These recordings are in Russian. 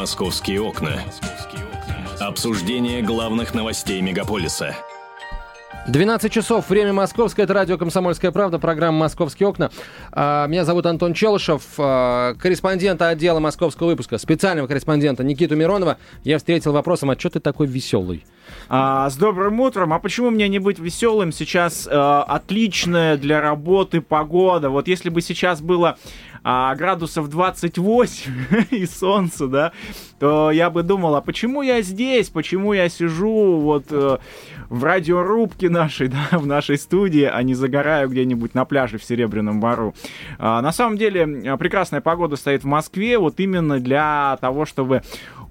Московские окна. Обсуждение главных новостей мегаполиса – 12 часов, время московское, это радио «Комсомольская правда», программа «Московские окна». А, меня зовут Антон Челышев, а, корреспондента отдела московского выпуска, специального корреспондента Никиту Миронова. Я встретил вопросом, а что ты такой веселый? А, с добрым утром. А почему мне не быть веселым? Сейчас а, отличная для работы погода. Вот если бы сейчас было а, градусов 28 и солнце, да, то я бы думал, а почему я здесь, почему я сижу вот э, в радиорубке нашей, да, в нашей студии, а не загораю где-нибудь на пляже в Серебряном Бару. А, на самом деле прекрасная погода стоит в Москве вот именно для того, чтобы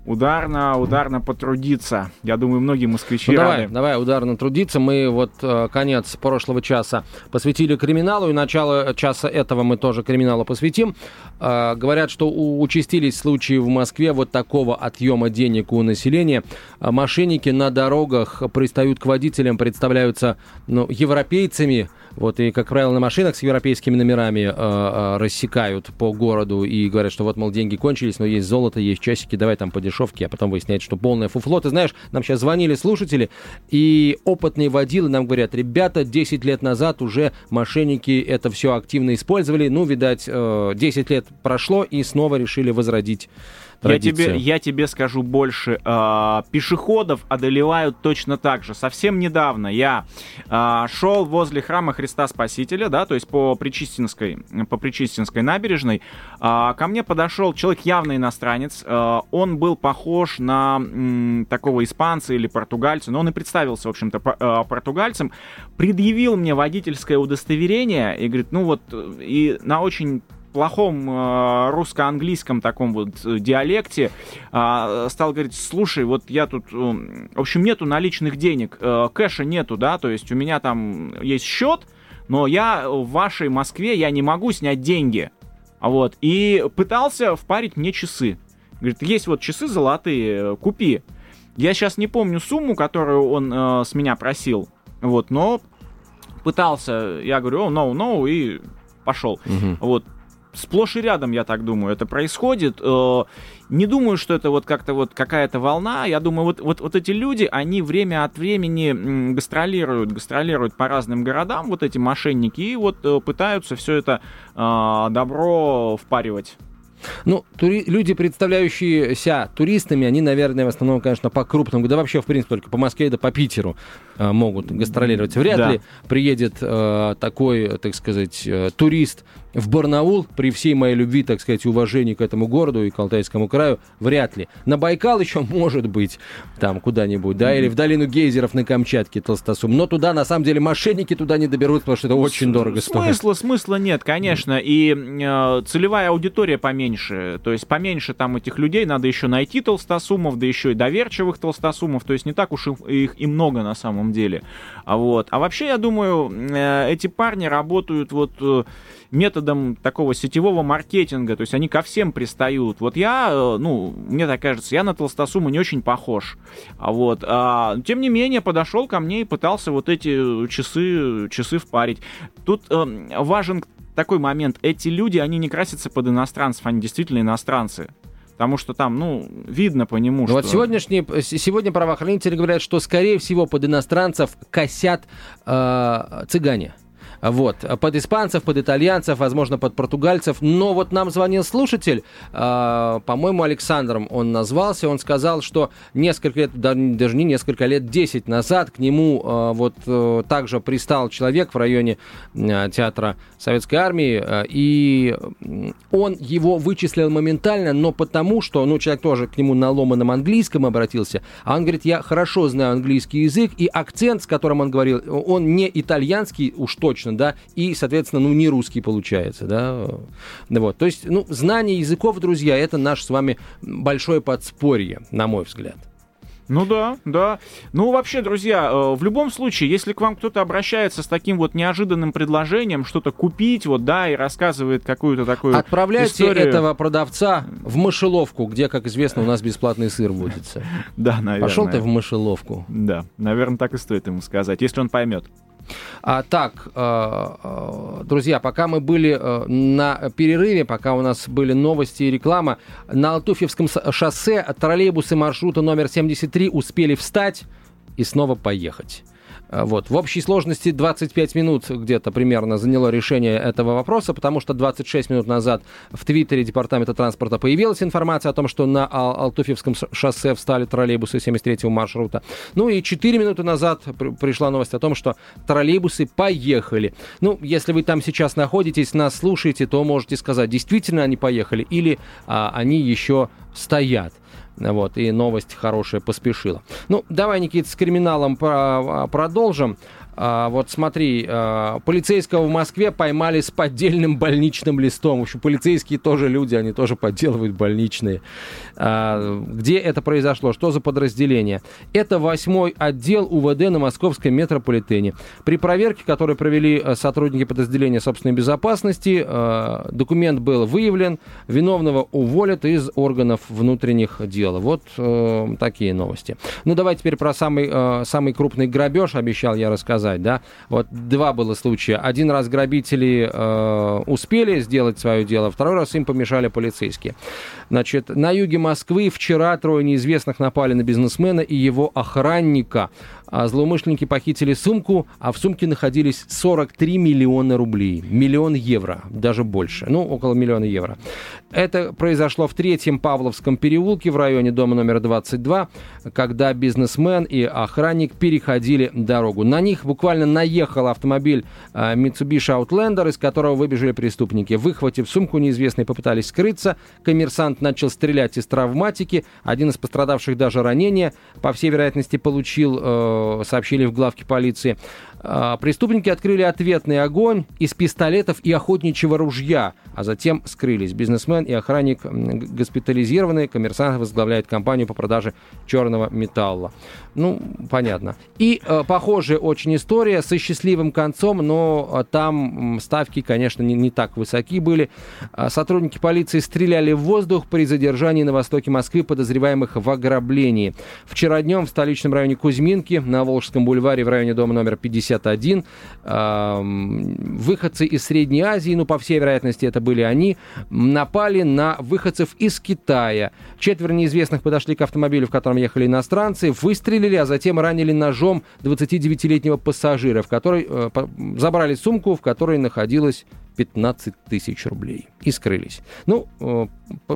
ударно, ударно потрудиться. Я думаю, многие москвичи ну, давай, рады. Давай, ударно трудиться. Мы вот э, конец прошлого часа посвятили криминалу, и начало часа этого мы тоже криминалу посвятим. Э, говорят, что участились случаи в Москве вот такого отъема денег у населения. Э, мошенники на дорогах пристают к водителям, представляются ну, европейцами, вот, и, как правило, на машинах с европейскими номерами э, рассекают по городу и говорят, что вот, мол, деньги кончились, но есть золото, есть часики, давай там по дешевке, а потом выясняется, что полное фуфло. Ты знаешь, нам сейчас звонили слушатели, и опытные водилы нам говорят, ребята, 10 лет назад уже мошенники это все активно использовали, ну, видать, э, 10 лет прошло, и снова решили возродить я тебе, я тебе скажу больше. Э, пешеходов одолевают точно так же. Совсем недавно я э, шел возле храма Христа Спасителя, да, то есть по Причистинской, по Причистинской набережной. Э, ко мне подошел человек явно иностранец. Э, он был похож на м, такого испанца или португальца, но он и представился, в общем-то, э, португальцем. Предъявил мне водительское удостоверение и говорит, ну вот, и на очень плохом э, русско-английском таком вот э, диалекте э, стал говорить, слушай, вот я тут, э, в общем, нету наличных денег, э, кэша нету, да, то есть у меня там есть счет, но я в вашей Москве, я не могу снять деньги, вот, и пытался впарить мне часы. Говорит, есть вот часы золотые, купи. Я сейчас не помню сумму, которую он э, с меня просил, вот, но пытался, я говорю, о, no, no, и пошел. Угу. Вот, сплошь и рядом, я так думаю, это происходит. Э, не думаю, что это вот как-то вот какая-то волна. Я думаю, вот, вот, вот эти люди, они время от времени гастролируют, гастролируют по разным городам, вот эти мошенники, и вот э, пытаются все это э, добро впаривать. Ну, тури- люди, представляющиеся туристами, они, наверное, в основном, конечно, по крупным, да вообще, в принципе, только по Москве да по Питеру э, могут гастролировать. Вряд да. ли приедет э, такой, так сказать, э, турист в Барнаул, при всей моей любви, так сказать, уважении к этому городу и к Алтайскому краю, вряд ли. На Байкал еще может быть, там куда-нибудь, да, или в долину гейзеров на Камчатке Толстосум. Но туда, на самом деле, мошенники туда не доберутся, потому что это очень С- дорого стоит. Смысла, смысла нет, конечно. И э, целевая аудитория поменьше. То есть поменьше там этих людей, надо еще найти толстосумов, да еще и доверчивых толстосумов. То есть не так уж их и много на самом деле. А, вот. а вообще, я думаю, э, эти парни работают вот э, методом такого сетевого маркетинга, то есть они ко всем пристают. Вот я, э, ну, мне так кажется, я на Толстосуму не очень похож. А вот, а, тем не менее, подошел ко мне и пытался вот эти часы, часы впарить. Тут э, важен такой момент. Эти люди, они не красятся под иностранцев, они действительно иностранцы. Потому что там, ну, видно по нему, ну, что... Вот сегодняшние, сегодня правоохранители говорят, что, скорее всего, под иностранцев косят э, цыгане. Вот. Под испанцев, под итальянцев, возможно, под португальцев. Но вот нам звонил слушатель, э, по-моему, Александром он назвался. Он сказал, что несколько лет, даже не несколько лет, 10 назад к нему э, вот э, также пристал человек в районе э, театра Советской Армии. Э, и он его вычислил моментально, но потому что, ну, человек тоже к нему на ломаном английском обратился. А он говорит, я хорошо знаю английский язык, и акцент, с которым он говорил, он не итальянский уж точно, конечно, да, и, соответственно, ну, не русский получается, да. Вот, то есть, ну, знание языков, друзья, это наше с вами большое подспорье, на мой взгляд. Ну да, да. Ну вообще, друзья, э, в любом случае, если к вам кто-то обращается с таким вот неожиданным предложением что-то купить, вот да, и рассказывает какую-то такую Отправляйте историю... этого продавца в мышеловку, где, как известно, у нас бесплатный сыр водится. Да, наверное. Пошел ты в мышеловку. Да, наверное, так и стоит ему сказать, если он поймет. А, так, э, друзья, пока мы были на перерыве, пока у нас были новости и реклама, на Алтуфьевском шоссе троллейбусы маршрута номер 73 успели встать и снова поехать. Э, вот. В общей сложности 25 минут где-то примерно заняло решение этого вопроса, потому что 26 минут назад в Твиттере Департамента транспорта появилась информация о том, что на Ал Алтуфьевском шоссе встали троллейбусы 73-го маршрута. Ну и 4 минуты назад пришла новость о том, что троллейбусы поехали. Ну, если вы там сейчас находитесь, нас слушаете, то можете сказать, действительно они поехали или а, они еще стоят. Вот, и новость хорошая поспешила. Ну, давай, Никит, с криминалом продолжим. А, вот смотри, а, полицейского в Москве поймали с поддельным больничным листом. В общем, полицейские тоже люди, они тоже подделывают больничные. А, где это произошло? Что за подразделение? Это восьмой отдел УВД на московском метрополитене. При проверке, которую провели э, сотрудники подразделения собственной безопасности, э, документ был выявлен, виновного уволят из органов внутренних дел. Вот э, такие новости. Ну, давай теперь про самый, самый крупный грабеж, обещал я рассказать сказать, да. Вот два было случая. Один раз грабители э, успели сделать свое дело, второй раз им помешали полицейские. Значит, на юге Москвы вчера трое неизвестных напали на бизнесмена и его охранника. А злоумышленники похитили сумку, а в сумке находились 43 миллиона рублей. Миллион евро, даже больше. Ну, около миллиона евро. Это произошло в третьем Павловском переулке в районе дома номер 22, когда бизнесмен и охранник переходили дорогу. На них буквально наехал автомобиль а, Mitsubishi Outlander, из которого выбежали преступники. Выхватив сумку, неизвестные попытались скрыться. Коммерсант начал стрелять из травматики. Один из пострадавших даже ранения, по всей вероятности, получил э, сообщили в главке полиции. А, преступники открыли ответный огонь из пистолетов и охотничьего ружья, а затем скрылись. Бизнесмен и охранник госпитализированы, коммерсант возглавляет компанию по продаже черного металла. Ну, понятно. И э, похожая очень история со счастливым концом, но э, там ставки, конечно, не, не так высоки были. А, сотрудники полиции стреляли в воздух при задержании на востоке Москвы подозреваемых в ограблении. Вчера днем в столичном районе Кузьминки на Волжском бульваре в районе дома номер 50 61. Выходцы из Средней Азии, ну, по всей вероятности, это были они, напали на выходцев из Китая. Четверо неизвестных подошли к автомобилю, в котором ехали иностранцы, выстрелили, а затем ранили ножом 29-летнего пассажира, в который э, забрали сумку, в которой находилось 15 тысяч рублей и скрылись. Ну, э,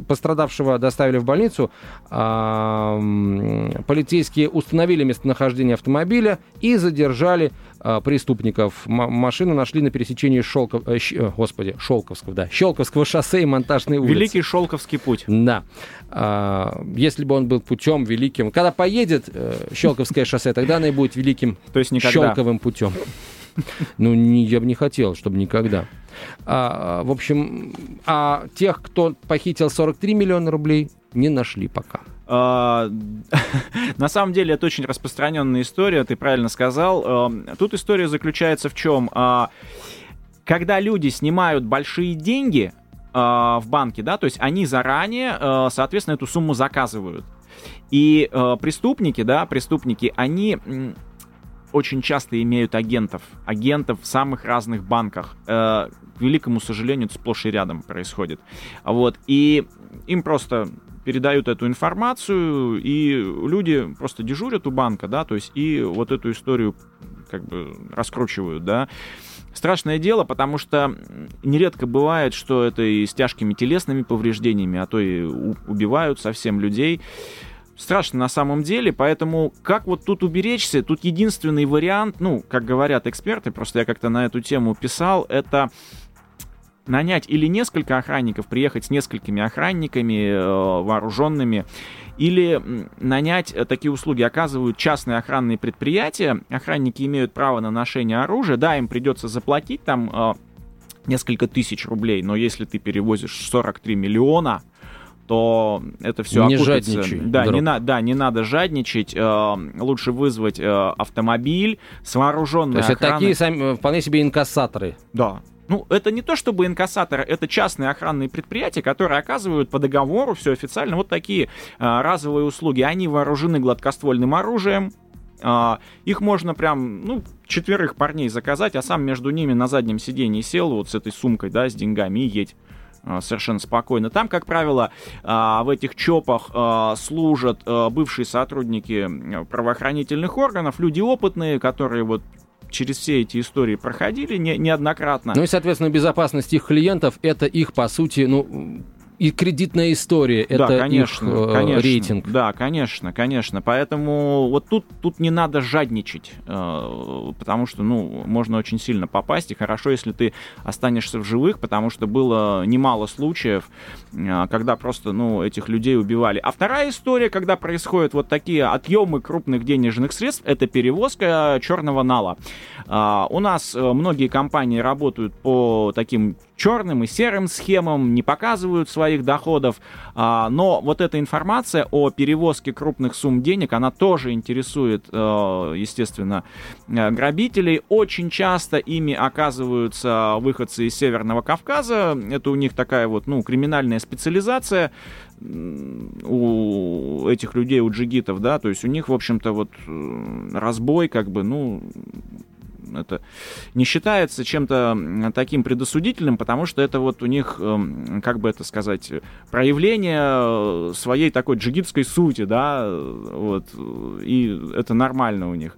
пострадавшего доставили в больницу, а, полицейские установили местонахождение автомобиля и задержали а, преступников. машину нашли на пересечении Шелков... Э, э, господи, Шелковского, да, Щелковского шоссе и Монтажной улицы. Великий Шелковский путь. Да. А, если бы он был путем великим... Когда поедет Щелковское шоссе, тогда оно и будет великим То есть никогда. Щелковым путем. Ну, не, я бы не хотел, чтобы никогда. А, в общем, а тех, кто похитил 43 миллиона рублей, не нашли пока. А, на самом деле это очень распространенная история, ты правильно сказал. А, тут история заключается в чем? А, когда люди снимают большие деньги в банке, да, то есть они заранее, соответственно, эту сумму заказывают. И преступники, да, преступники, они очень часто имеют агентов, агентов в самых разных банках. Э, к великому сожалению, это сплошь и рядом происходит. Вот, и им просто передают эту информацию, и люди просто дежурят у банка, да, то есть и вот эту историю как бы раскручивают, да. Страшное дело, потому что нередко бывает, что это и с тяжкими телесными повреждениями, а то и убивают совсем людей страшно на самом деле, поэтому как вот тут уберечься? Тут единственный вариант, ну, как говорят эксперты, просто я как-то на эту тему писал, это нанять или несколько охранников, приехать с несколькими охранниками э, вооруженными, или нанять э, такие услуги оказывают частные охранные предприятия. Охранники имеют право на ношение оружия, да, им придется заплатить там э, несколько тысяч рублей, но если ты перевозишь 43 миллиона, то это все не окупится. Жадничай, да, не на, да, не надо жадничать. Э, лучше вызвать э, автомобиль с вооруженной То есть охраной. это такие сами, вполне себе инкассаторы. Да. Ну, это не то чтобы инкассаторы, это частные охранные предприятия, которые оказывают по договору все официально вот такие э, разовые услуги. Они вооружены гладкоствольным оружием, А, их можно прям, ну, четверых парней заказать, а сам между ними на заднем сиденье сел вот с этой сумкой, да, с деньгами и едь а, совершенно спокойно. Там, как правило, а, в этих ЧОПах а, служат бывшие сотрудники правоохранительных органов, люди опытные, которые вот через все эти истории проходили не, неоднократно. Ну и, соответственно, безопасность их клиентов это их, по сути, ну, и кредитная история, это да, конечно, их э, конечно, рейтинг. Да, конечно, конечно. Поэтому вот тут, тут не надо жадничать, э, потому что, ну, можно очень сильно попасть, и хорошо, если ты останешься в живых, потому что было немало случаев, э, когда просто, ну, этих людей убивали. А вторая история, когда происходят вот такие отъемы крупных денежных средств, это перевозка черного нала. Э, у нас многие компании работают по таким черным и серым схемам, не показывают своих доходов, а, но вот эта информация о перевозке крупных сумм денег, она тоже интересует, э, естественно, э, грабителей. Очень часто ими оказываются выходцы из Северного Кавказа, это у них такая вот, ну, криминальная специализация, у этих людей, у джигитов, да, то есть у них, в общем-то, вот э, разбой, как бы, ну, это не считается чем-то таким предосудительным, потому что это вот у них, эм, как бы это сказать, проявление э, своей такой джигитской сути, да, вот, и это нормально у них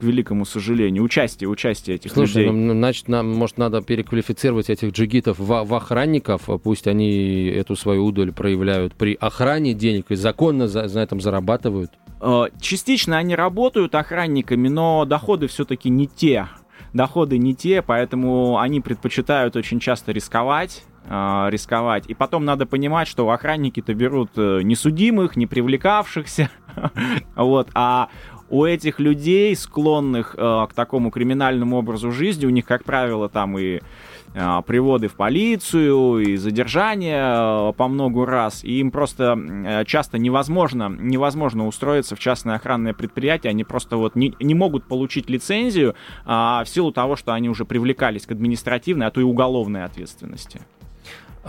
к великому сожалению, участие, участие этих Слушай, людей. Ну, значит, нам, может, надо переквалифицировать этих джигитов в, в охранников, пусть они эту свою удаль проявляют при охране денег и законно за, на этом зарабатывают. Э, частично они работают охранниками, но доходы все-таки не те. Доходы не те, поэтому они предпочитают очень часто рисковать, э, рисковать. И потом надо понимать, что охранники-то берут э, несудимых, не привлекавшихся, вот, а у этих людей, склонных к такому криминальному образу жизни, у них, как правило, там и приводы в полицию и задержания а, по много раз, и им просто э, часто невозможно, невозможно устроиться в частное охранное предприятие, они просто вот не, не могут получить лицензию а, в силу того, что они уже привлекались к административной, а то и уголовной ответственности.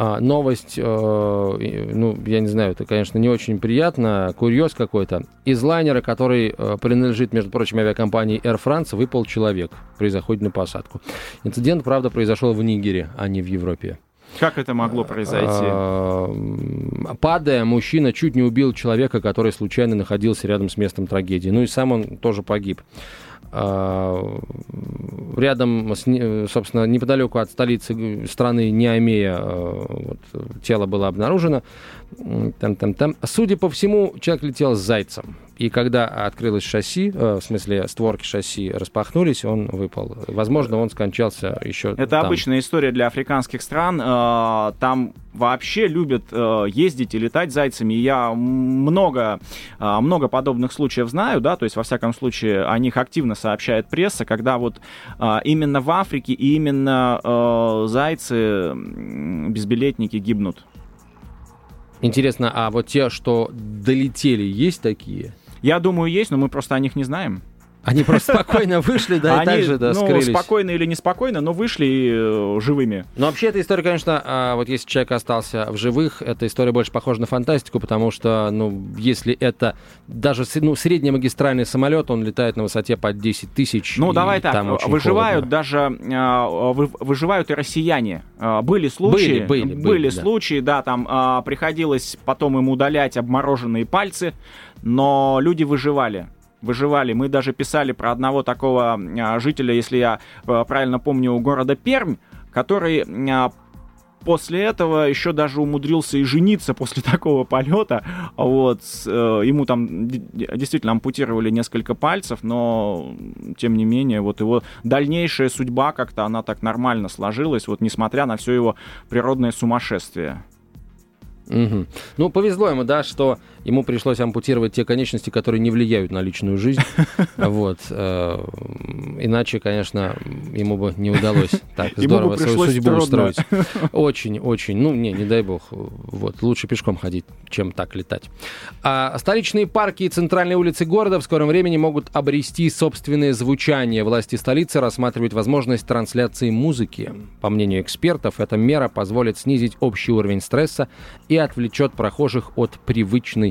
А, новость, э, ну, я не знаю, это, конечно, не очень приятно, курьез какой-то. Из лайнера, который э, принадлежит, между прочим, авиакомпании Air France, выпал человек при заходе на посадку. Инцидент, правда, произошел в Нигере, а не в Европе. Как это могло произойти? А, падая, мужчина чуть не убил человека, который случайно находился рядом с местом трагедии. Ну и сам он тоже погиб. А, рядом, с, собственно, неподалеку от столицы страны Неомея а, вот, тело было обнаружено. Там, там, там. Судя по всему, человек летел с зайцем. И когда открылось шасси, э, в смысле створки шасси распахнулись, он выпал. Возможно, он скончался еще Это там. обычная история для африканских стран. Э, там вообще любят э, ездить и летать зайцами. Я много, много подобных случаев знаю, да, то есть, во всяком случае, о них активно сообщает пресса, когда вот именно в Африке и именно зайцы, безбилетники гибнут. Интересно, а вот те, что долетели, есть такие? Я думаю, есть, но мы просто о них не знаем. Они просто спокойно вышли, да, и так же, да, ну, скрылись. спокойно или неспокойно, но вышли э, живыми. Но вообще эта история, конечно, а, вот если человек остался в живых, эта история больше похожа на фантастику, потому что, ну, если это даже ну, среднемагистральный самолет, он летает на высоте под 10 тысяч. Ну, давай так, выживают холодно. даже, а, выживают и россияне. А, были случаи, были, были, были, были да. случаи, да, там приходилось потом им удалять обмороженные пальцы, но люди выживали выживали. Мы даже писали про одного такого а, жителя, если я а, правильно помню, города Пермь, который а, после этого еще даже умудрился и жениться после такого полета. Вот, э, ему там действительно ампутировали несколько пальцев, но тем не менее, вот его дальнейшая судьба как-то она так нормально сложилась, вот несмотря на все его природное сумасшествие. Угу. Ну, повезло ему, да, что ему пришлось ампутировать те конечности, которые не влияют на личную жизнь. Вот. Э, иначе, конечно, ему бы не удалось так здорово свою судьбу устроить. Очень, очень. Ну, не, не дай бог. Вот. Лучше пешком ходить, чем так летать. А столичные парки и центральные улицы города в скором времени могут обрести собственное звучание. Власти столицы рассматривают возможность трансляции музыки. По мнению экспертов, эта мера позволит снизить общий уровень стресса и отвлечет прохожих от привычной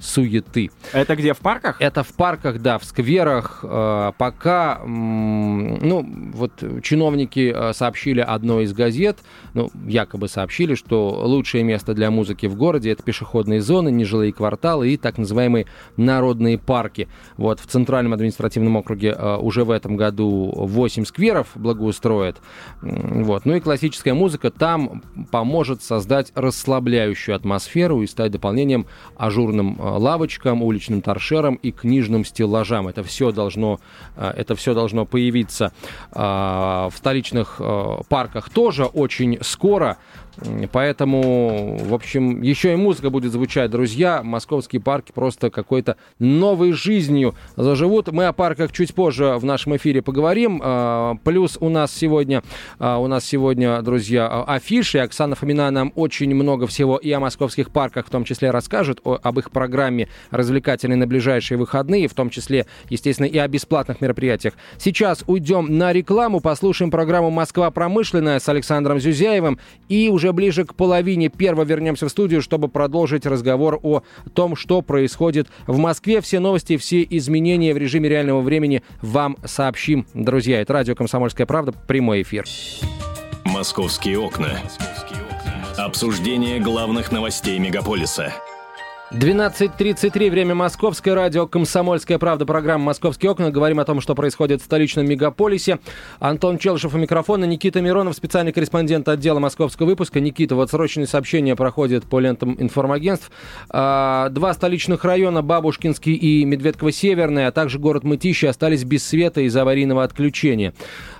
суеты. Это где, в парках? Это в парках, да, в скверах. Э, пока, ну, вот чиновники э, сообщили одной из газет, ну, якобы сообщили, что лучшее место для музыки в городе это пешеходные зоны, нежилые кварталы и так называемые народные парки. Вот в Центральном административном округе э, уже в этом году 8 скверов благоустроят. Вот. Ну и классическая музыка там поможет создать расслабляющую атмосферу и стать дополнением ажурным лавочкам, уличным торшерам и книжным стеллажам. Это все должно, э, это все должно появиться э, в столичных э, парках тоже очень скоро. Поэтому, в общем, еще и музыка будет звучать, друзья. Московские парки просто какой-то новой жизнью заживут. Мы о парках чуть позже в нашем эфире поговорим. А, плюс у нас сегодня, а, у нас сегодня, друзья, афиши. Оксана Фомина нам очень много всего и о московских парках в том числе расскажет, об их программе развлекательной на ближайшие выходные, в том числе, естественно, и о бесплатных мероприятиях. Сейчас уйдем на рекламу, послушаем программу «Москва промышленная» с Александром Зюзяевым и уже уже ближе к половине первого вернемся в студию, чтобы продолжить разговор о том, что происходит в Москве. Все новости, все изменения в режиме реального времени вам сообщим, друзья. Это радио «Комсомольская правда», прямой эфир. «Московские окна». Обсуждение главных новостей мегаполиса – 12.33, время Московское радио «Комсомольская правда», программа «Московские окна». Говорим о том, что происходит в столичном мегаполисе. Антон Челышев у микрофона, Никита Миронов, специальный корреспондент отдела московского выпуска. Никита, вот срочные сообщения проходят по лентам информагентств. А, два столичных района, Бабушкинский и Медведково-Северный, а также город Мытищи остались без света из-за аварийного отключения.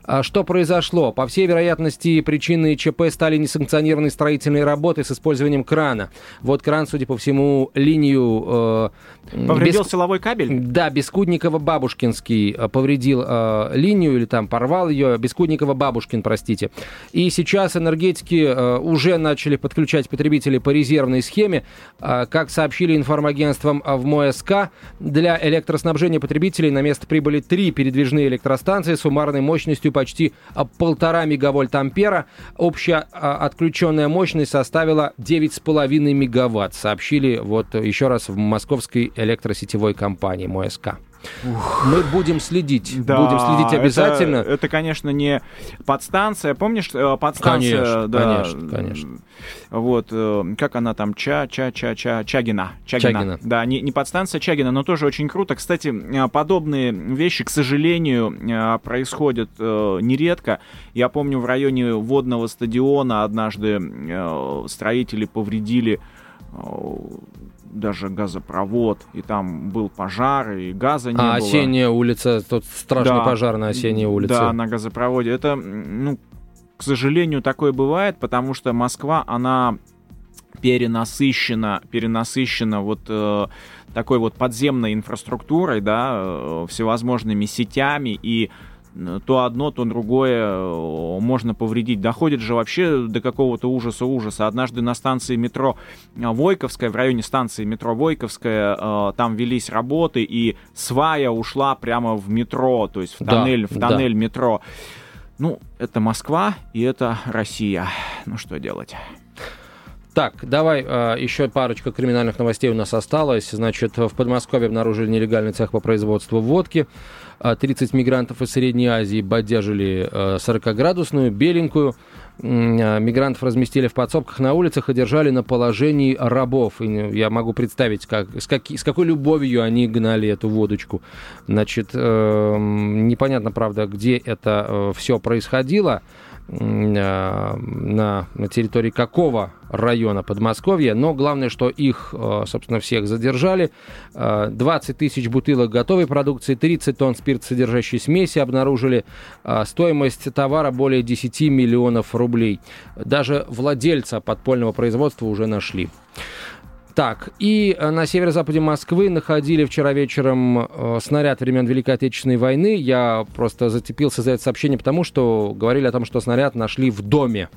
А что произошло? По всей вероятности, причиной ЧП стали несанкционированные строительные работы с использованием крана. Вот кран, судя по всему, линию... Э, повредил без... силовой кабель? Да, Бескудникова-Бабушкинский э, повредил э, линию или там порвал ее. Бескудникова-Бабушкин, простите. И сейчас энергетики э, уже начали подключать потребителей по резервной схеме. Э, как сообщили информагентством в МОСК, для электроснабжения потребителей на место прибыли три передвижные электростанции с суммарной мощностью почти а, полтора мегавольт ампера. Общая а, отключенная мощность составила 9,5 мегаватт, сообщили вот еще раз в московской электросетевой компании МОСК. Ух. Мы будем следить. Да, будем следить обязательно. Это, это, конечно, не подстанция. Помнишь, э, подстанция? Конечно, да, конечно, конечно. Вот, э, как она там, Ча, Ча, Ча, Ча, Чагина. Чагина. Чагина. Да, не, не подстанция Чагина, но тоже очень круто. Кстати, э, подобные вещи, к сожалению, происходят нередко. Я помню, в районе водного стадиона однажды строители повредили даже газопровод, и там был пожар, и газа не а, было. осенняя улица, тот страшный да, пожар на осенней улице. Да, на газопроводе. Это, ну, к сожалению, такое бывает, потому что Москва, она перенасыщена, перенасыщена вот э, такой вот подземной инфраструктурой, да, э, всевозможными сетями, и то одно, то другое э, можно повредить. Доходит же вообще до какого-то ужаса-ужаса. Однажды на станции метро э, Войковская, в районе станции метро Войковская, э, там велись работы, и свая ушла прямо в метро, то есть в тоннель, да, в тоннель да. метро. Ну, это Москва и это Россия. Ну, что делать? Так, давай э, еще парочка криминальных новостей у нас осталось. Значит, в Подмосковье обнаружили нелегальный цех по производству водки. 30 а, мигрантов из Средней Азии бодяжили 40-градусную, беленькую. А, мигрантов разместили в подсобках на улицах и держали на положении рабов. И я могу представить, как, с, как, с какой любовью они гнали эту водочку. Значит, э, непонятно, правда, где это э, все происходило. Э, на, на территории какого района Подмосковья, но главное, что их, э, собственно, всех задержали. 20 э, тысяч бутылок готовой продукции, 30 тонн спиртсодержащей смеси обнаружили. Стоимость товара более 10 миллионов рублей. Даже владельца подпольного производства уже нашли. Так, и э, на северо-западе Москвы находили вчера вечером э, снаряд времен Великой Отечественной войны. Я просто зацепился за это сообщение, потому что говорили о том, что снаряд нашли в доме.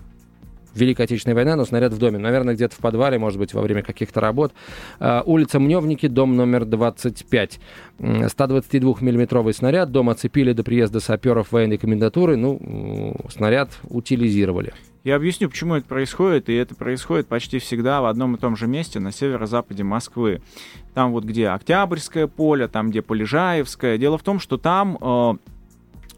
Великая Отечественная война, но снаряд в доме. Наверное, где-то в подвале, может быть, во время каких-то работ. Э, улица Мневники, дом номер 25. 122-миллиметровый снаряд. Дом оцепили до приезда саперов военной комендатуры. Ну, снаряд утилизировали. Я объясню, почему это происходит, и это происходит почти всегда в одном и том же месте на северо-западе Москвы. Там вот где Октябрьское поле, там где Полежаевское. Дело в том, что там э,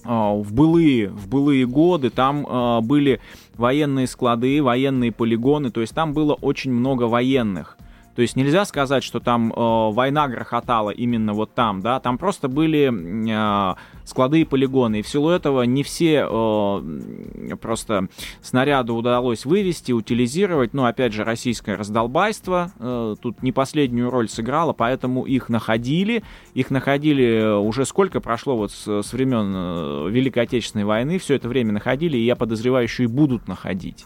э, в былые, в былые годы там э, были военные склады, военные полигоны, то есть там было очень много военных. То есть нельзя сказать, что там э, война грохотала именно вот там, да, там просто были э, склады и полигоны, и в силу этого не все э, просто снаряды удалось вывести, утилизировать, но опять же российское раздолбайство э, тут не последнюю роль сыграло, поэтому их находили, их находили уже сколько прошло вот с, с времен э, Великой Отечественной войны, все это время находили, и я подозреваю, еще и будут находить.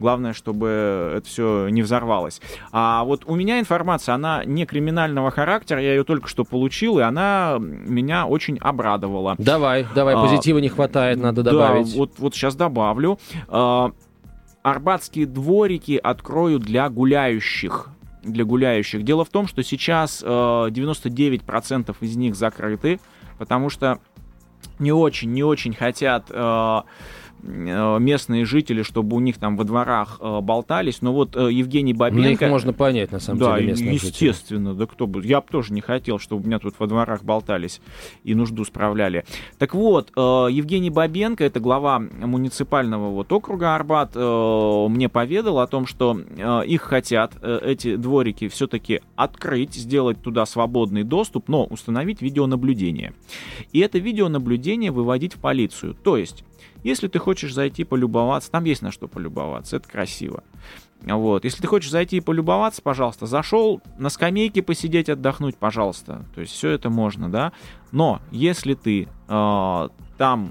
Главное, чтобы это все не взорвалось. А вот у меня информация, она не криминального характера, я ее только что получил, и она меня очень обрадовала. Давай, давай, а, позитива а, не хватает, надо добавить. Да, вот, вот сейчас добавлю. А, арбатские дворики открою для гуляющих для гуляющих. Дело в том, что сейчас э, 99% из них закрыты, потому что не очень, не очень хотят Э, местные жители, чтобы у них там во дворах э, болтались. Но вот э, Евгений Бабенко... Их можно понять, на самом да, деле, местные естественно, жители. да кто бы... Я бы тоже не хотел, чтобы у меня тут во дворах болтались и нужду справляли. Так вот, э, Евгений Бабенко, это глава муниципального вот округа Арбат, э, мне поведал о том, что э, их хотят, э, эти дворики, все-таки открыть, сделать туда свободный доступ, но установить видеонаблюдение. И это видеонаблюдение выводить в полицию. То есть если ты хочешь зайти полюбоваться, там есть на что полюбоваться, это красиво. Вот. Если ты хочешь зайти и полюбоваться, пожалуйста, зашел на скамейке посидеть, отдохнуть, пожалуйста. То есть все это можно, да. Но если ты э, там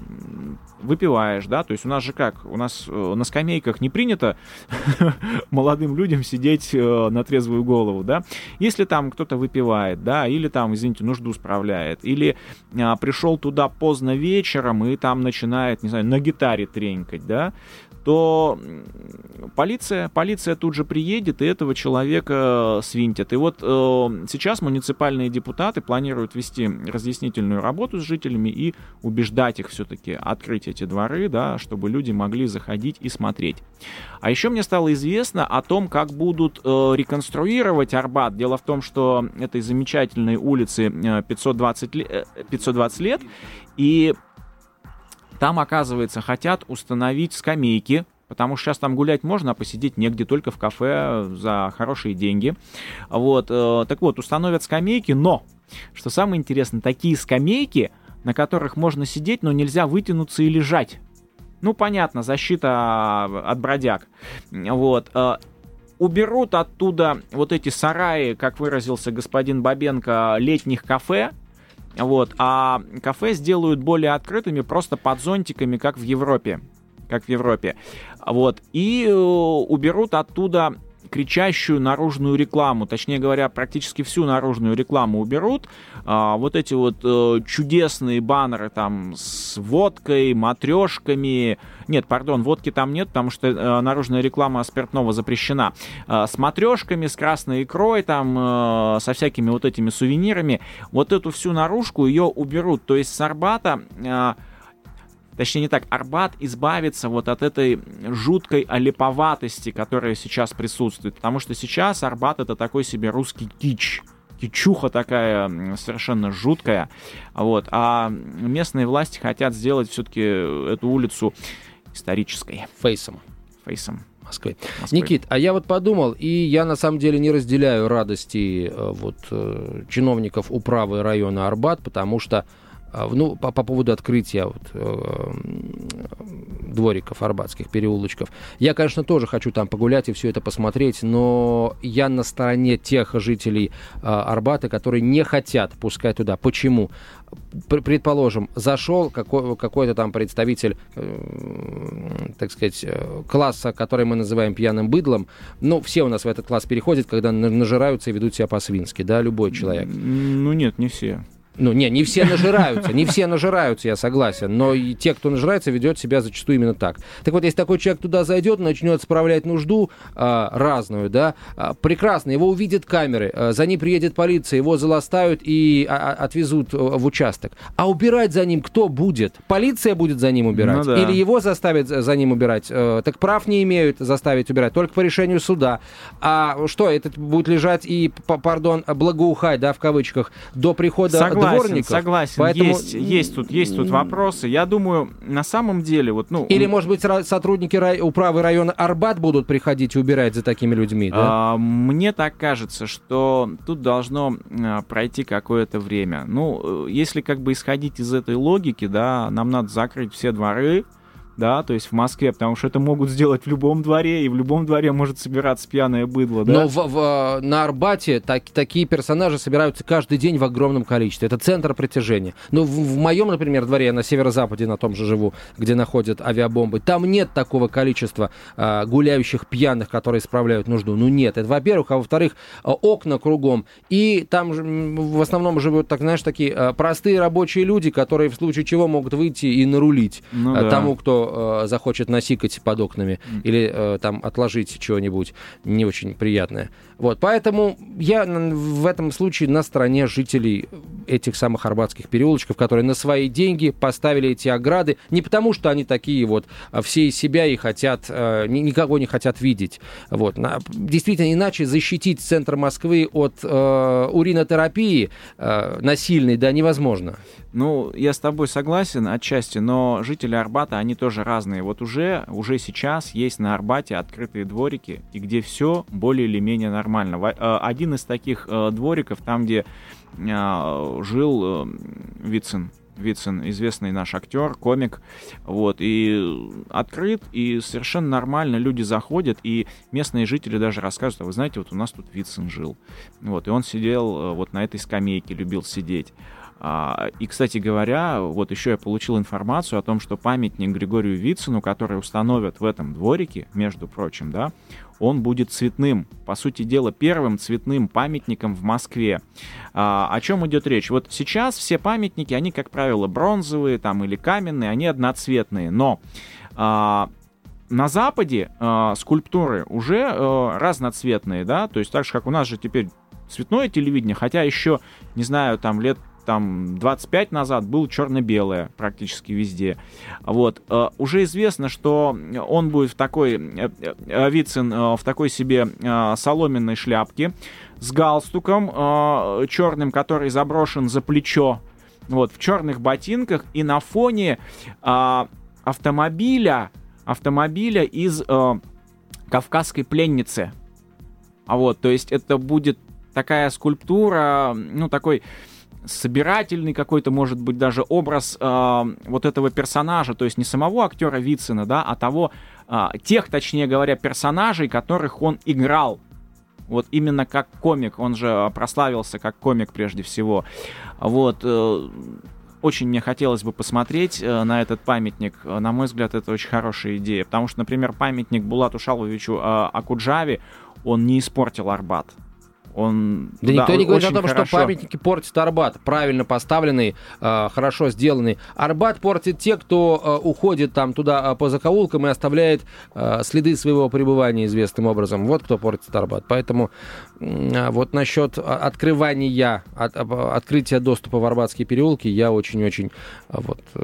выпиваешь, да, то есть у нас же как, у нас э, на скамейках не принято молодым людям сидеть э, на трезвую голову, да, если там кто-то выпивает, да, или там, извините, нужду справляет, или э, пришел туда поздно вечером и там начинает, не знаю, на гитаре тренькать, да, то полиция, полиция тут же приедет и этого человека свинтят. И вот э, сейчас муниципальные депутаты планируют вести разъяснительную работу с жителями и убеждать их все-таки открыть эти дворы, да, чтобы люди могли заходить и смотреть. А еще мне стало известно о том, как будут э, реконструировать Арбат. Дело в том, что этой замечательной улице 520, 520 лет, и там, оказывается, хотят установить скамейки, потому что сейчас там гулять можно, а посидеть негде, только в кафе за хорошие деньги. Вот, э, так вот, установят скамейки, но, что самое интересное, такие скамейки, на которых можно сидеть, но нельзя вытянуться и лежать. Ну, понятно, защита от бродяг. Вот. Э, уберут оттуда вот эти сараи, как выразился господин Бабенко, летних кафе, вот, а кафе сделают более открытыми просто под зонтиками, как в Европе. Как в Европе. Вот. И э, уберут оттуда кричащую наружную рекламу, точнее говоря, практически всю наружную рекламу уберут. А, вот эти вот э, чудесные баннеры там с водкой, матрешками. Нет, пардон, водки там нет, потому что э, наружная реклама спиртного запрещена. Э, с матрешками, с красной икрой, там, э, со всякими вот этими сувенирами. Вот эту всю наружку ее уберут. То есть с Арбата... Э, точнее не так, Арбат избавится вот от этой жуткой олиповатости, которая сейчас присутствует. Потому что сейчас Арбат это такой себе русский кич кичуха такая совершенно жуткая. Вот. А местные власти хотят сделать все-таки эту улицу исторической. Фейсом. Фейсом. Москвы. Москвы. Никит, а я вот подумал, и я на самом деле не разделяю радости э, вот, э, чиновников управы района Арбат, потому что ну, по, по поводу открытия вот, э, двориков арбатских, переулочков. Я, конечно, тоже хочу там погулять и все это посмотреть, но я на стороне тех жителей э, Арбата, которые не хотят пускать туда. Почему? Предположим, зашел какой- какой-то там представитель, э, так сказать, э, класса, который мы называем пьяным быдлом. Ну, все у нас в этот класс переходят, когда нажираются и ведут себя по-свински, да, любой человек. Ну нет, не все. Ну, не, не все нажираются, не все нажираются, я согласен, но и те, кто нажирается, ведет себя зачастую именно так. Так вот, если такой человек туда зайдет, начнет справлять нужду а, разную, да, а, прекрасно, его увидят камеры, а, за ним приедет полиция, его заластают и а, отвезут а, в участок. А убирать за ним кто будет? Полиция будет за ним убирать? Ну, да. Или его заставят за ним убирать? А, так прав не имеют заставить убирать, только по решению суда. А что, это будет лежать и, пардон, благоухать, да, в кавычках, до прихода Согласен согласен, дворников. Согласен, Поэтому... есть, есть, тут, есть тут вопросы. Я думаю, на самом деле, вот, ну... Или, может быть, сотрудники рай... управы района Арбат будут приходить и убирать за такими людьми, да? А, мне так кажется, что тут должно а, пройти какое-то время. Ну, э, если как бы исходить из этой логики, да, нам надо закрыть все дворы, да, то есть в Москве, потому что это могут сделать в любом дворе, и в любом дворе может собираться пьяное быдло, да. Но в, в, на Арбате так, такие персонажи собираются каждый день в огромном количестве. Это центр притяжения. Но в, в моем, например, дворе, я на северо-западе на том же живу, где находят авиабомбы, там нет такого количества а, гуляющих пьяных, которые справляют нужду. Ну нет, это во-первых, а во-вторых, а, окна кругом. И там в основном живут, так знаешь, такие а, простые рабочие люди, которые в случае чего могут выйти и нарулить ну, а, да. тому, кто э, захочет насикать под окнами mm. или э, там отложить чего-нибудь не очень приятное. Вот, поэтому я в этом случае на стороне жителей этих самых арбатских переулочков, которые на свои деньги поставили эти ограды, не потому что они такие вот а все из себя и хотят, э, никого не хотят видеть. Вот. Действительно, иначе защитить центр Москвы от э, уринотерапии э, насильной, да, невозможно. Ну, я с тобой согласен отчасти, но жители Арбата, они тоже разные. Вот уже, уже сейчас есть на Арбате открытые дворики, и где все более или менее нормально. Э, один из таких э, двориков, там, где э, жил Вицин, Вицин, известный наш актер, комик, вот, и открыт, и совершенно нормально люди заходят, и местные жители даже рассказывают, а вы знаете, вот у нас тут Вицин жил, вот, и он сидел вот на этой скамейке, любил сидеть. А, и, кстати говоря, вот еще я получил информацию о том, что памятник Григорию Вицину, который установят в этом дворике, между прочим, да, он будет цветным. По сути дела, первым цветным памятником в Москве. А, о чем идет речь? Вот сейчас все памятники, они, как правило, бронзовые там или каменные, они одноцветные. Но а, на Западе а, скульптуры уже а, разноцветные, да, то есть так же, как у нас же теперь цветное телевидение, хотя еще, не знаю, там лет там 25 назад был черно-белое практически везде. Вот. Uh, уже известно, что он будет в такой, uh, Вицин uh, в такой себе соломенной шляпке с галстуком черным, который заброшен за плечо, вот, в черных ботинках и на фоне автомобиля, автомобиля из кавказской пленницы. А вот, то есть это будет такая скульптура, ну, такой собирательный какой-то, может быть, даже образ э, вот этого персонажа, то есть не самого актера Вицина, да, а того, э, тех, точнее говоря, персонажей, которых он играл. Вот именно как комик, он же прославился как комик прежде всего. Вот, э, очень мне хотелось бы посмотреть э, на этот памятник. На мой взгляд, это очень хорошая идея, потому что, например, памятник Булату Шаловичу э, Акуджаве, он не испортил Арбат. Он, да, никто не говорит о том, хорошо. что памятники портят Арбат. Правильно поставленный, э, хорошо сделанный. Арбат портит те, кто э, уходит там туда э, по закоулкам и оставляет э, следы своего пребывания известным образом. Вот кто портит Арбат. Поэтому вот насчет открывания, от, открытия доступа в Арбатские переулки я очень-очень э, вот, э,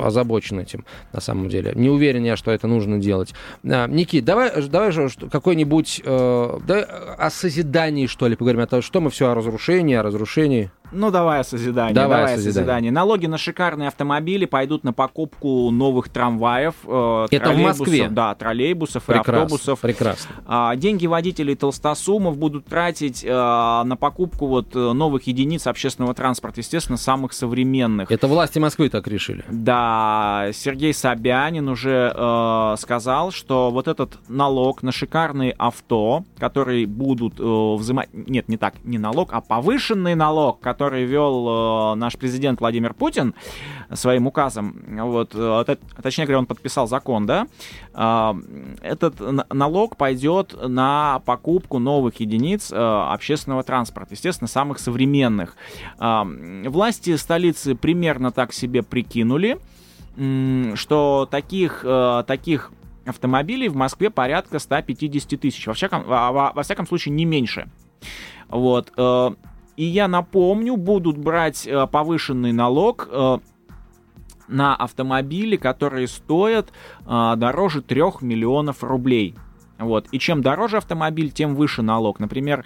озабочен этим на самом деле. Не уверен я, что это нужно делать. Э, Никит, давай, давай же какой-нибудь э, давай о созидании, что ли, поговорим о том, что мы все о разрушении, о разрушении. Ну, давай о созидании. Давай, давай о созидании. созидании. Налоги на шикарные автомобили пойдут на покупку новых трамваев. Э, Это в Москве? Да, троллейбусов прекрасно, и автобусов. Прекрасно. А, деньги водителей толстосумов будут тратить а, на покупку вот э, новых единиц общественного транспорта, естественно, самых современных. Это власти Москвы так решили? Да, Сергей Собянин уже э, сказал, что вот этот налог на шикарные авто, которые будут э, взимать... Нет, не так, не налог, а повышенный налог, который вел наш президент Владимир Путин своим указом, вот, точнее говоря, он подписал закон, да, этот налог пойдет на покупку новых единиц общественного транспорта, естественно, самых современных. Власти столицы примерно так себе прикинули, что таких, таких автомобилей в Москве порядка 150 тысяч. Во всяком, во, во всяком случае, не меньше. Вот. Э, и я напомню, будут брать э, повышенный налог э, на автомобили, которые стоят дороже 3 миллионов рублей. Вот. И чем дороже автомобиль, тем выше налог. Например,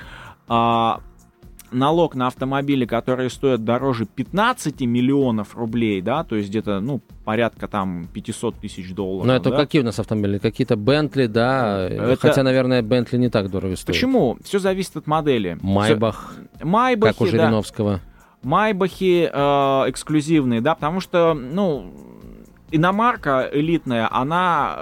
налог на автомобили, которые стоят дороже 15 миллионов рублей, да, то есть где-то, ну, порядка там 500 тысяч долларов. Но это да? какие у нас автомобили? Какие-то Бентли, да? Это... Хотя, наверное, Бентли не так дорого стоит. Почему? Все зависит от модели. Майбах. Майбахи, как у Жириновского. Да. Майбахи э, эксклюзивные, да, потому что, ну, иномарка элитная, она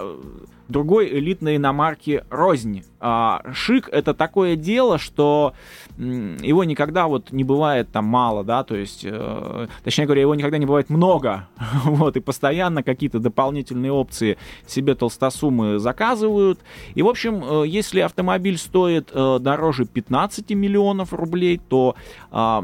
другой элитной иномарки рознь. А, шик — это такое дело, что его никогда вот не бывает там мало, да, то есть, э, точнее говоря, его никогда не бывает много, вот, и постоянно какие-то дополнительные опции себе толстосумы заказывают. И, в общем, э, если автомобиль стоит э, дороже 15 миллионов рублей, то э,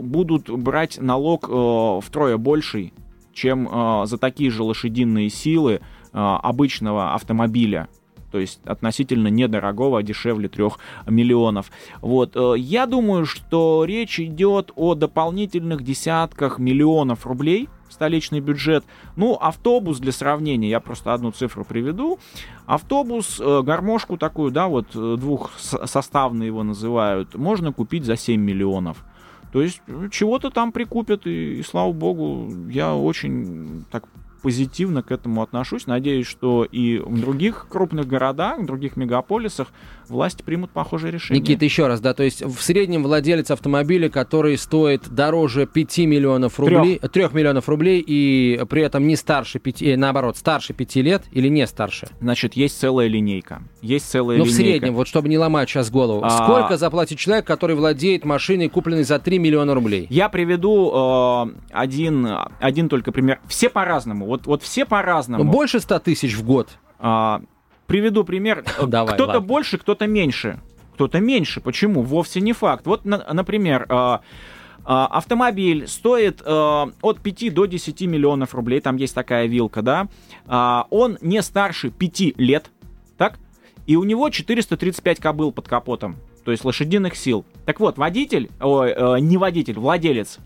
будут брать налог э, втрое больший, чем э, за такие же лошадиные силы, обычного автомобиля то есть относительно недорогого, дешевле 3 миллионов. Вот. Э, я думаю, что речь идет о дополнительных десятках миллионов рублей в столичный бюджет. Ну, автобус для сравнения, я просто одну цифру приведу. Автобус, э, гармошку такую, да, вот э, двухсоставный его называют, можно купить за 7 миллионов. То есть чего-то там прикупят, и, и слава богу, я очень так позитивно к этому отношусь. Надеюсь, что и в других крупных городах, в других мегаполисах власти примут похожие решения. Никита, еще раз, да, то есть в среднем владелец автомобиля, который стоит дороже 5 миллионов рублей, 3, 3 миллионов рублей и при этом не старше 5, э, наоборот, старше 5 лет или не старше? Значит, есть целая линейка. Есть целая ну, линейка. в среднем, вот чтобы не ломать сейчас голову. А... Сколько заплатит человек, который владеет машиной, купленной за 3 миллиона рублей? Я приведу э, один, один только пример. Все по-разному. Вот, вот все по-разному. Больше 100 тысяч в год? А, приведу пример. Кто-то больше, кто-то меньше. Кто-то меньше. Почему? Вовсе не факт. Вот, например, а, а, автомобиль стоит а, от 5 до 10 миллионов рублей, там есть такая вилка, да, он не старше 5 лет, так, и у него 435 кобыл под капотом, то есть лошадиных сил. Так вот, водитель, ой, э, не водитель, владелец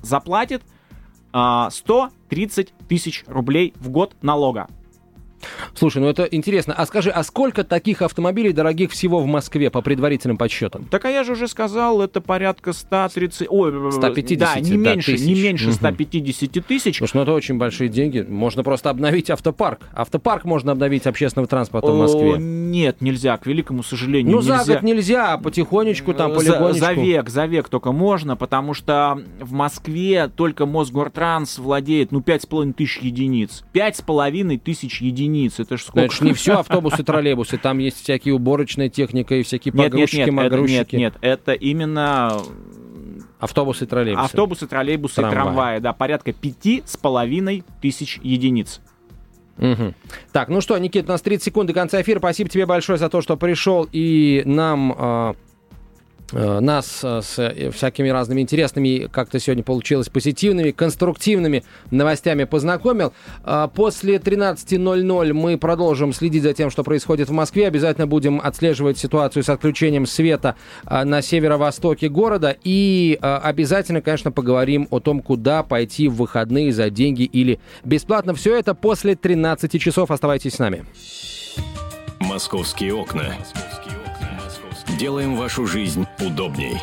заплатит 130 тысяч рублей в год налога. Слушай, ну это интересно. А скажи, а сколько таких автомобилей дорогих всего в Москве по предварительным подсчетам? Так а я же уже сказал, это порядка 130... Ой, 150 да, не да, меньше, тысяч. не меньше 150 тысяч. Слушай, ну это очень большие деньги. Можно просто обновить автопарк. Автопарк можно обновить общественного транспорта в Москве. Нет, нельзя, к великому сожалению. Ну, нельзя. за год нельзя, а потихонечку там, полигонечку. За, за век, за век только можно, потому что в Москве только Мосгортранс владеет, ну, 5,5 тысяч единиц. 5,5 тысяч единиц. Это ж сколько? Это не все автобусы, троллейбусы. Там есть всякие уборочная техника и всякие нет, погрузчики, нет, нет, магрузчики. Это, нет, нет, это именно... Автобусы, троллейбусы. Автобусы, троллейбусы, трамваи, трамваи да, порядка пяти с половиной тысяч единиц. Угу. Так, ну что, Никит, у нас 30 секунд до конца эфира. Спасибо тебе большое за то, что пришел и нам Э, нас э, с э, всякими разными интересными, как-то сегодня получилось, позитивными, конструктивными новостями познакомил. После 13.00 мы продолжим следить за тем, что происходит в Москве. Обязательно будем отслеживать ситуацию с отключением света на северо-востоке города. И обязательно, конечно, поговорим о том, куда пойти в выходные за деньги или бесплатно. Все это после 13 часов. Оставайтесь с нами. Московские окна. Делаем вашу жизнь удобней.